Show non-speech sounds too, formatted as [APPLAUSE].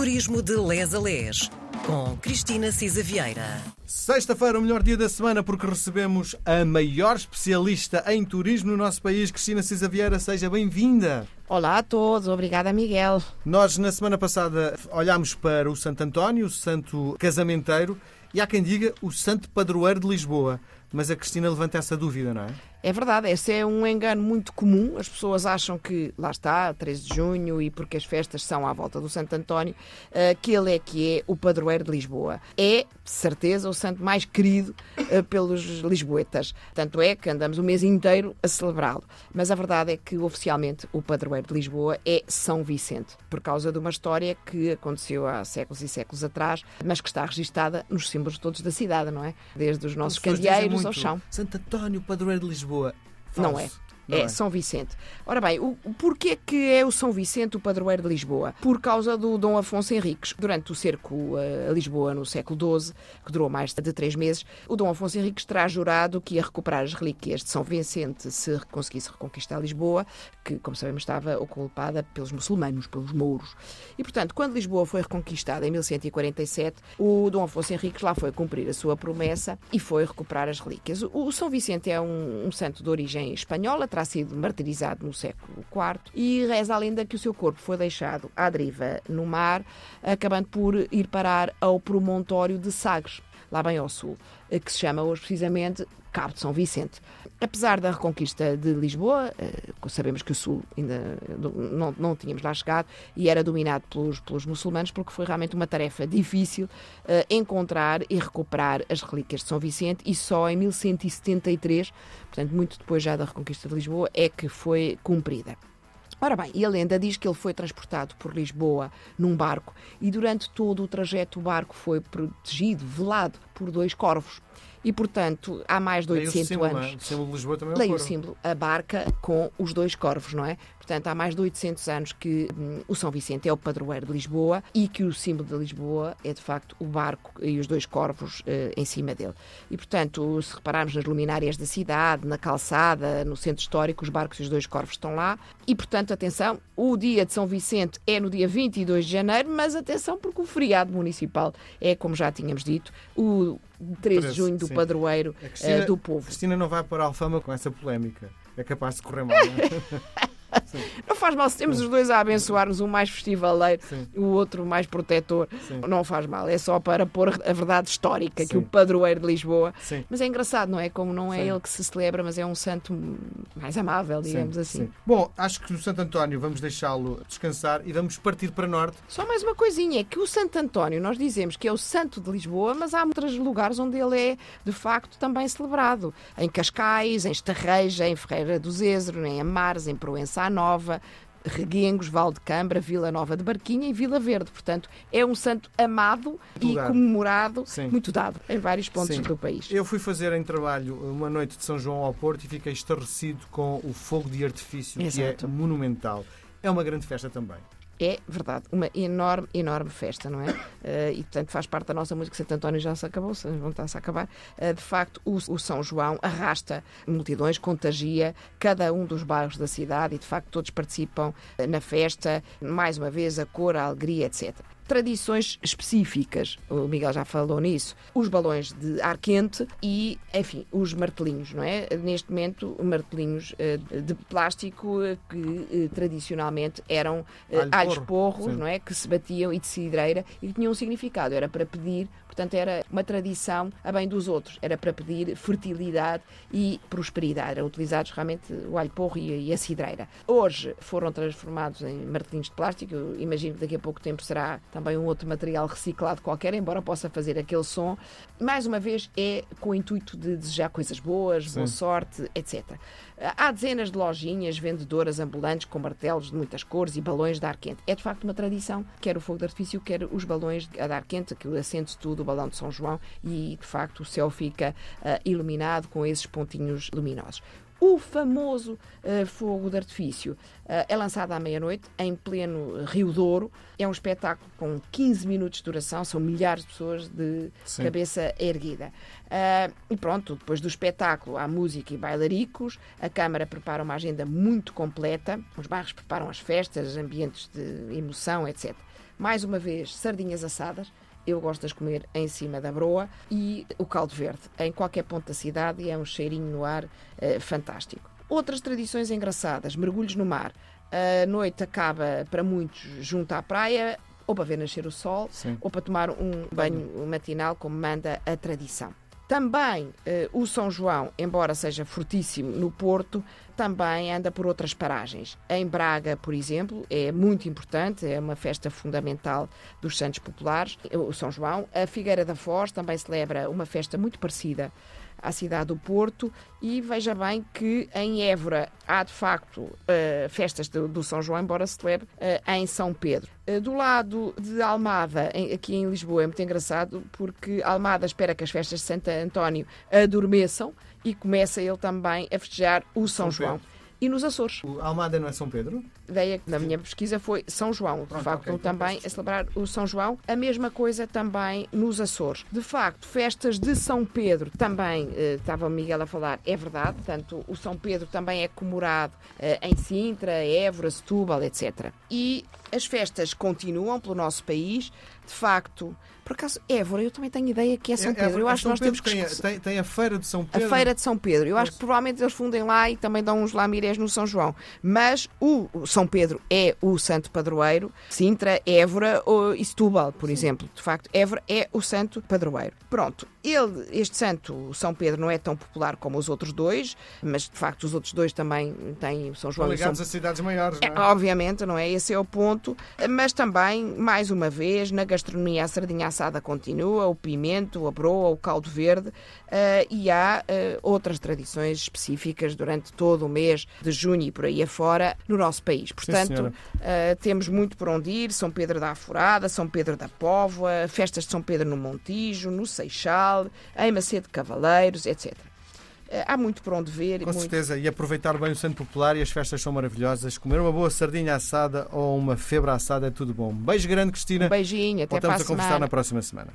Turismo de Les a Les, com Cristina Cisa Vieira. Sexta-feira, o melhor dia da semana, porque recebemos a maior especialista em turismo no nosso país, Cristina Cisa Vieira. Seja bem-vinda. Olá a todos, obrigada Miguel. Nós, na semana passada, olhámos para o Santo António, o santo casamenteiro, e há quem diga o santo padroeiro de Lisboa. Mas a Cristina levanta essa dúvida, não é? É verdade, esse é um engano muito comum. As pessoas acham que, lá está, 13 de junho, e porque as festas são à volta do Santo António, eh, que ele é que é o padroeiro de Lisboa. É, de certeza, o santo mais querido eh, pelos lisboetas. Tanto é que andamos o mês inteiro a celebrá-lo. Mas a verdade é que, oficialmente, o padroeiro de Lisboa é São Vicente, por causa de uma história que aconteceu há séculos e séculos atrás, mas que está registada nos símbolos todos da cidade, não é? Desde os nossos candeeiros ao chão. Santo António, padroeiro de Lisboa. Falso. Não é. É, São Vicente. Ora bem, o, porquê que é o São Vicente o padroeiro de Lisboa? Por causa do Dom Afonso Henriques. Durante o cerco a Lisboa no século XII, que durou mais de três meses, o Dom Afonso Henriques terá jurado que ia recuperar as relíquias de São Vicente se conseguisse reconquistar Lisboa, que, como sabemos, estava ocupada pelos muçulmanos, pelos mouros. E, portanto, quando Lisboa foi reconquistada em 1147, o Dom Afonso Henriques lá foi cumprir a sua promessa e foi recuperar as relíquias. O São Vicente é um, um santo de origem espanhola, terá sido martirizado no século IV e reza a lenda que o seu corpo foi deixado à deriva no mar, acabando por ir parar ao promontório de Sagres, lá bem ao sul, que se chama hoje precisamente Cabo de São Vicente. Apesar da reconquista de Lisboa, sabemos que o Sul ainda não, não tínhamos lá chegado e era dominado pelos, pelos muçulmanos, porque foi realmente uma tarefa difícil encontrar e recuperar as relíquias de São Vicente e só em 1173, portanto, muito depois já da reconquista de Lisboa, é que foi cumprida. Ora bem, e a lenda diz que ele foi transportado por Lisboa num barco. E durante todo o trajeto o barco foi protegido, velado por dois corvos. E, portanto, há mais de 800 símbolo, anos. O símbolo de Lisboa também é Leia o o símbolo, a barca com os dois corvos, não é? Portanto, há mais de 800 anos que hum, o São Vicente é o padroeiro de Lisboa e que o símbolo de Lisboa é, de facto, o barco e os dois corvos eh, em cima dele. E, portanto, se repararmos nas luminárias da cidade, na calçada, no centro histórico, os barcos e os dois corvos estão lá. E, portanto, atenção, o dia de São Vicente é no dia 22 de janeiro, mas atenção, porque o feriado municipal é, como já tínhamos dito, o 13 de junho do sim. padroeiro Cristina, eh, do povo. Cristina não vai para a Alfama com essa polémica. É capaz de correr mal, não [LAUGHS] Não faz mal, se temos os dois a abençoar-nos, um mais festivaleiro, Sim. o outro mais protetor, não faz mal. É só para pôr a verdade histórica que o padroeiro de Lisboa. Mas é engraçado, não é? Como não é ele que se celebra, mas é um santo mais amável, digamos Sim, assim. sim. Bom, acho que no Santo António vamos deixá-lo descansar e vamos partir para norte. Só mais uma coisinha, é que o Santo António, nós dizemos que é o santo de Lisboa, mas há outros lugares onde ele é, de facto, também celebrado. Em Cascais, em Estarreja, em Ferreira do Zézero, em Amares, em Proença Nova, Reguengos, Val de Cambra, Vila Nova de Barquinha e Vila Verde. Portanto, é um santo amado e dado. comemorado, Sim. muito dado, em vários pontos Sim. do país. Eu fui fazer em trabalho uma noite de São João ao Porto e fiquei estarrecido com o fogo de artifício, Exato. que é monumental. É uma grande festa também. É verdade, uma enorme, enorme festa, não é? Eh, e portanto faz parte da nossa música. Santo António já se acabou, se- vão estar-se a acabar. Eh, de facto, o, o São João arrasta multidões, contagia cada um dos bairros da cidade e de facto todos participam eh, na festa. Mais uma vez, a cor, a alegria, etc. Tradições específicas, o Miguel já falou nisso, os balões de ar quente e, enfim, os martelinhos, não é? Neste momento, martelinhos eh, de plástico eh, que eh, tradicionalmente eram Alho alhos porro, porros, sim. não é? Que se batiam e de cidreira e que tinham um significado, era para pedir, portanto, era uma tradição a bem dos outros, era para pedir fertilidade e prosperidade. Eram utilizados realmente o alho porro e, e a cidreira. Hoje foram transformados em martelinhos de plástico, eu imagino que daqui a pouco tempo será também um outro material reciclado qualquer, embora possa fazer aquele som. Mais uma vez, é com o intuito de desejar coisas boas, boa Sim. sorte, etc. Há dezenas de lojinhas vendedoras ambulantes com martelos de muitas cores e balões de ar quente. É de facto uma tradição, quer o fogo de artifício, quer os balões de ar quente, aquilo acende tudo, o balão de São João, e de facto o céu fica ah, iluminado com esses pontinhos luminosos. O famoso eh, fogo de artifício eh, é lançado à meia-noite, em pleno Rio Douro. É um espetáculo com 15 minutos de duração, são milhares de pessoas de Sim. cabeça erguida. Ah, e pronto, depois do espetáculo há música e bailaricos, a Câmara prepara uma agenda muito completa, os bairros preparam as festas, ambientes de emoção, etc. Mais uma vez, sardinhas assadas. Eu gosto de as comer em cima da broa e o caldo verde, em qualquer ponto da cidade, e é um cheirinho no ar eh, fantástico. Outras tradições engraçadas, mergulhos no mar. A noite acaba para muitos junto à praia, ou para ver nascer o sol, Sim. ou para tomar um banho matinal, como manda a tradição. Também eh, o São João, embora seja fortíssimo no Porto, também anda por outras paragens. Em Braga, por exemplo, é muito importante, é uma festa fundamental dos Santos Populares, o São João. A Figueira da Foz também celebra uma festa muito parecida à cidade do Porto e veja bem que em Évora há de facto eh, festas do, do São João, embora se celebre eh, em São Pedro. Eh, do lado de Almada, em- aqui em Lisboa, é muito engraçado porque Almada espera que as festas de Santo António adormeçam e começa ele também a festejar o São, São João. E nos Açores, O Almada não é São Pedro? A ideia que na minha pesquisa foi São João, de facto, ok, então também a celebrar o São João. A mesma coisa também nos Açores. De facto, festas de São Pedro também, eh, estava o Miguel a falar, é verdade, portanto, o São Pedro também é comemorado eh, em Sintra, Évora, Setúbal, etc. E as festas continuam pelo nosso país, de facto. Por acaso, Évora, eu também tenho ideia que é São Pedro. eu é acho que São nós temos que tem, a- tem, a feira de São a Pedro. Feira de São Pedro. Eu acho que provavelmente eles fundem lá e também dão uns lamirés no São João. Mas o o São Pedro é o santo padroeiro. Sintra, Évora ou e Setúbal, por exemplo. De facto, Évora é o santo padroeiro. Pronto. Ele, este santo, São Pedro, não é tão popular como os outros dois, mas de facto os outros dois também têm São João São ligados a cidades maiores, é, não é? obviamente, não é? Esse é o ponto. Mas também, mais uma vez, na gastronomia a sardinha assada continua, o pimento, a broa, o caldo verde eh, e há eh, outras tradições específicas durante todo o mês de junho e por aí afora no nosso país. Portanto, senhora. eh, temos muito por onde ir. São Pedro da Aforada, São Pedro da Póvoa, festas de São Pedro no Montijo, no Seixal, em Macedo de Cavaleiros, etc. Eh, há muito por onde ver. Com muito... certeza, e aproveitar bem o Santo Popular e as festas são maravilhosas. Comer uma boa sardinha assada ou uma febra assada é tudo bom. Beijo grande, Cristina. Um beijinho, até Voltamos para a a conversar na próxima semana.